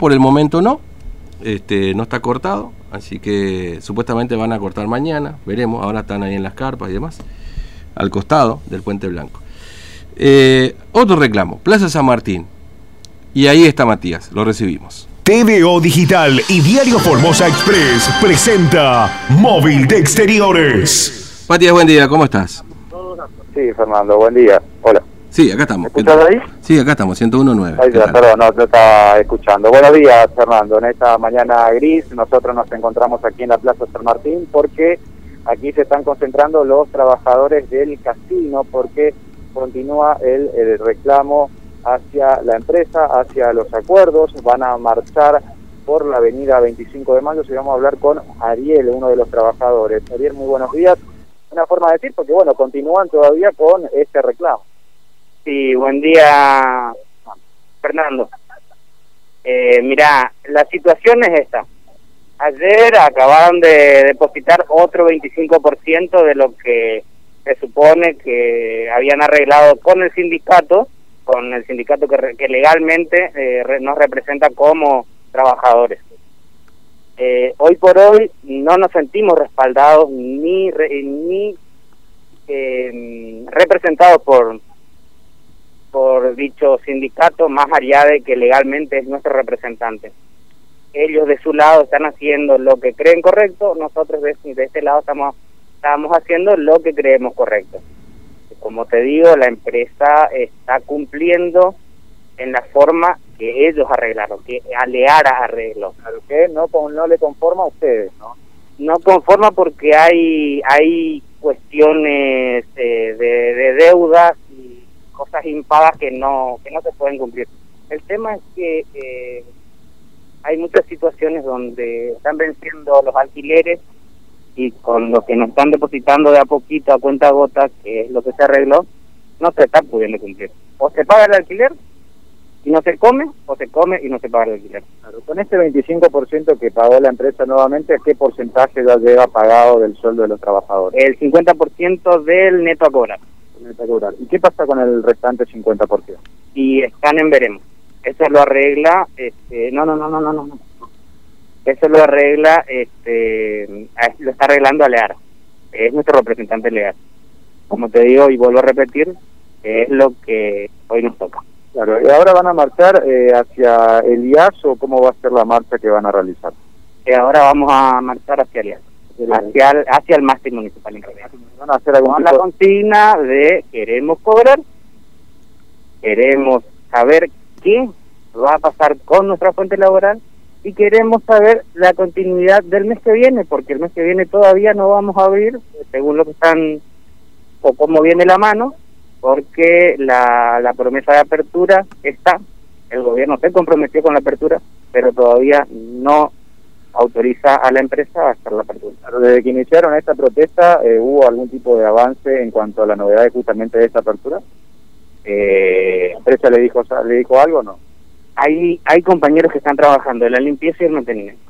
Por el momento no, este, no está cortado, así que supuestamente van a cortar mañana, veremos, ahora están ahí en las carpas y demás, al costado del Puente Blanco. Eh, otro reclamo, Plaza San Martín, y ahí está Matías, lo recibimos. TVO Digital y Diario Formosa Express presenta Móvil de Exteriores. Matías, buen día, ¿cómo estás? Sí, Fernando, buen día. Hola. Sí, acá estamos. ¿Me ahí? Sí, acá estamos, 101.9. Ahí ¿Qué ya, tal? perdón, no te estaba escuchando. Buenos días, Fernando. En esta mañana gris, nosotros nos encontramos aquí en la Plaza San Martín porque aquí se están concentrando los trabajadores del casino porque continúa el, el reclamo hacia la empresa, hacia los acuerdos. Van a marchar por la avenida 25 de mayo y vamos a hablar con Ariel, uno de los trabajadores. Ariel, muy buenos días. Una forma de decir, porque bueno, continúan todavía con este reclamo. Sí, buen día, Fernando. Eh, mira, la situación es esta. Ayer acabaron de depositar otro 25% de lo que se supone que habían arreglado con el sindicato, con el sindicato que, que legalmente eh, nos representa como trabajadores. Eh, hoy por hoy no nos sentimos respaldados ni re- ni eh, representados por por dicho sindicato más allá de que legalmente es nuestro representante. Ellos de su lado están haciendo lo que creen correcto, nosotros de, de este lado estamos, estamos haciendo lo que creemos correcto. Como te digo, la empresa está cumpliendo en la forma que ellos arreglaron, que Aleara arregló. Claro que no, no le conforma a ustedes, ¿no? no conforma porque hay hay cuestiones eh, de, de deudas impagas que no que no se pueden cumplir. El tema es que eh, hay muchas situaciones donde están venciendo los alquileres y con lo que nos están depositando de a poquito a cuenta gota que es lo que se arregló no se está pudiendo cumplir. O se paga el alquiler y no se come o se come y no se paga el alquiler. Claro, Con este 25% que pagó la empresa nuevamente, ¿qué porcentaje ya lleva pagado del sueldo de los trabajadores? el 50% del neto a cobrar ¿Y qué pasa con el restante 50%? y están en veremos. Eso lo arregla, este, no, no, no, no, no, no. Eso lo arregla, este, lo está arreglando Aleara. Es nuestro representante legal. Como te digo y vuelvo a repetir, es lo que hoy nos toca. Claro, ¿y ahora van a marchar eh, hacia el IAS o cómo va a ser la marcha que van a realizar? Y ahora vamos a marchar hacia Alianza, hacia el, hacia el máster municipal. ¿Van a hacer algún Con la consigna de queremos cobrar, queremos saber qué va a pasar con nuestra fuente laboral y queremos saber la continuidad del mes que viene, porque el mes que viene todavía no vamos a abrir, según lo que están, o cómo viene la mano, porque la, la promesa de apertura está, el gobierno se comprometió con la apertura, pero todavía no autoriza a la empresa a hacer la apertura. Desde que iniciaron esta protesta, eh, ¿hubo algún tipo de avance en cuanto a la novedad de justamente de esta apertura? Eh, ¿La empresa le dijo, le dijo algo o no? hay hay compañeros que están trabajando en la limpieza y el mantenimiento.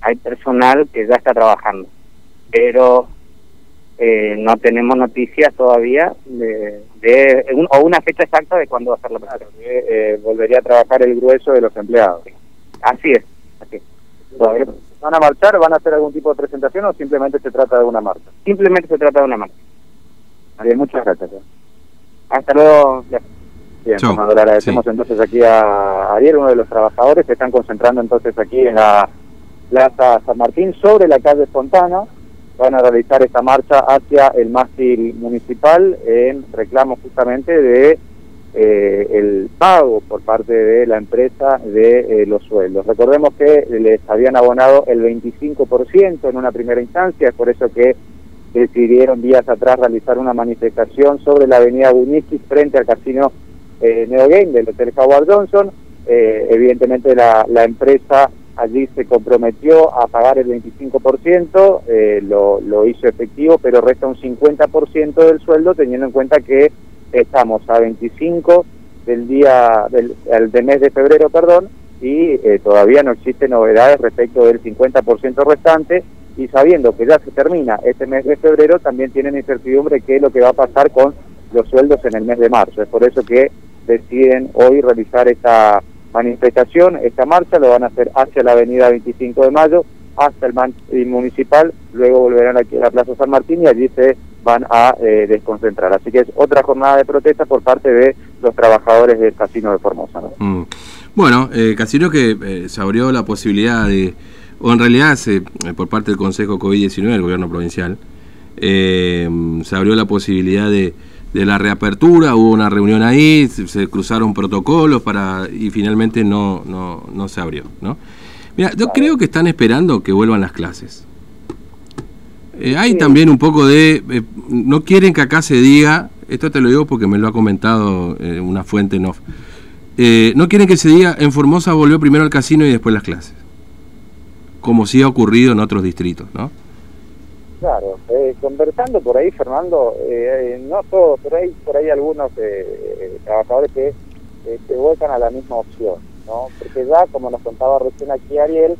Hay personal que ya está trabajando, pero eh, no tenemos noticias todavía de, de un- o una fecha exacta de cuándo va a ser la apertura. que eh, volvería a trabajar el grueso de los empleados. Así es, así es. Todavía- ¿Van a marchar? ¿Van a hacer algún tipo de presentación o simplemente se trata de una marcha? Simplemente se trata de una marcha. Ariel, muchas gracias. eh. Hasta luego. Bien, Chau. Fernando, le agradecemos entonces aquí a Ariel, uno de los trabajadores que están concentrando entonces aquí en la Plaza San Martín sobre la calle Fontana. Van a realizar esta marcha hacia el mástil municipal en reclamo justamente de eh, el pago por parte de la empresa de eh, los sueldos. Recordemos que les habían abonado el 25% en una primera instancia, es por eso que decidieron días atrás realizar una manifestación sobre la avenida Bunici frente al casino eh, Neogame del Hotel Howard Johnson. Eh, evidentemente la, la empresa allí se comprometió a pagar el 25%, eh, lo, lo hizo efectivo, pero resta un 50% del sueldo teniendo en cuenta que estamos a 25 del día del, del mes de febrero, perdón, y eh, todavía no existen novedades respecto del 50% restante y sabiendo que ya se termina este mes de febrero, también tienen incertidumbre qué es lo que va a pasar con los sueldos en el mes de marzo. Es por eso que deciden hoy realizar esta manifestación, esta marcha, lo van a hacer hacia la avenida 25 de Mayo, hasta el municipal, luego volverán aquí a la Plaza San Martín y allí se van a eh, desconcentrar. Así que es otra jornada de protesta por parte de los trabajadores del Casino de Formosa. ¿no? Mm. Bueno, eh, Casino que eh, se abrió la posibilidad de, o en realidad se, por parte del Consejo COVID-19 del Gobierno Provincial, eh, se abrió la posibilidad de, de la reapertura, hubo una reunión ahí, se, se cruzaron protocolos para y finalmente no, no, no se abrió, ¿no? Mira, yo creo que están esperando que vuelvan las clases. Eh, hay Sí. también un poco de... eh, no quieren que acá se diga, esto te lo digo porque me lo ha comentado eh, una fuente en off, no quieren que se diga en Formosa volvió primero al casino y después las clases, como sí ha ocurrido en otros distritos, ¿no? Claro, eh, conversando por ahí, Fernando, no todos, pero hay por ahí algunos trabajadores que se vuelcan a la misma opción, ¿no? Porque ya, como nos contaba recién aquí Ariel,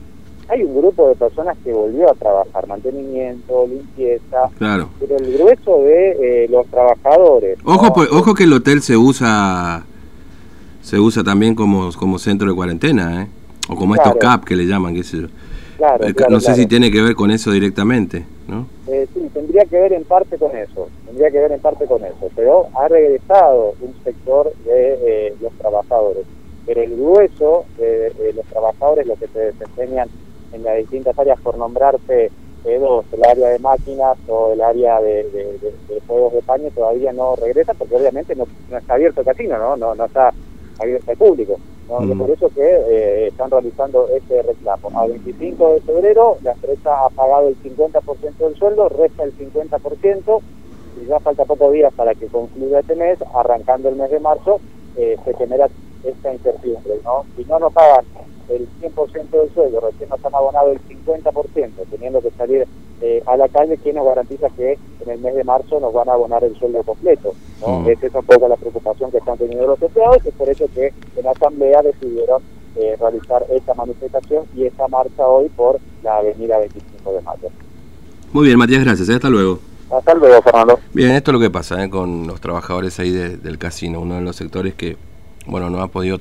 hay un grupo de personas que volvió a trabajar, mantenimiento, limpieza, Claro. pero el grueso de eh, los trabajadores... Ojo, ¿no? pues, ojo que el hotel se usa se usa también como, como centro de cuarentena, ¿eh? O como estos. CAP que le llaman, qué sé yo. Claro, Eh, claro, no sé claro. si tiene que ver con eso directamente, ¿no? Eh, sí, tendría que ver en parte con eso, tendría que ver en parte con eso, pero ha regresado un sector de eh, los trabajadores, pero el grueso de, de los trabajadores, los que se desempeñan en las distintas áreas, por nombrarte eh, dos, el área de máquinas o el área de, de- de- de juegos de paño, todavía no regresa, porque obviamente no, no está abierto el casino, ¿no? No, no está abierto al público. ¿no? Y es Mm. por eso que eh, están realizando este reclamo. A 25 de febrero la empresa ha pagado el 50% del sueldo, resta el 50%, y ya falta pocos días para que concluya este mes, arrancando el mes de marzo, eh, se genera esta incertidumbre. ¿no? Si no nos pagan el 100% del sueldo, recién nos han abonado el 50%, teniendo que salir eh, a la calle, ¿quién nos garantiza que en el mes de marzo nos van a abonar el sueldo completo? ¿no? Mm. Esa es un poco la preocupación que están teniendo los empleados, es por eso que en la asamblea decidieron eh, realizar esta manifestación y esta marcha hoy por la avenida 25 de mayo. Muy bien, Matías, gracias. ¿eh? Hasta luego. Hasta luego, Fernando. Bien, esto es lo que pasa con los trabajadores ahí de- del casino, uno de los sectores que, bueno, no ha podido